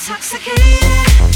intoxicated.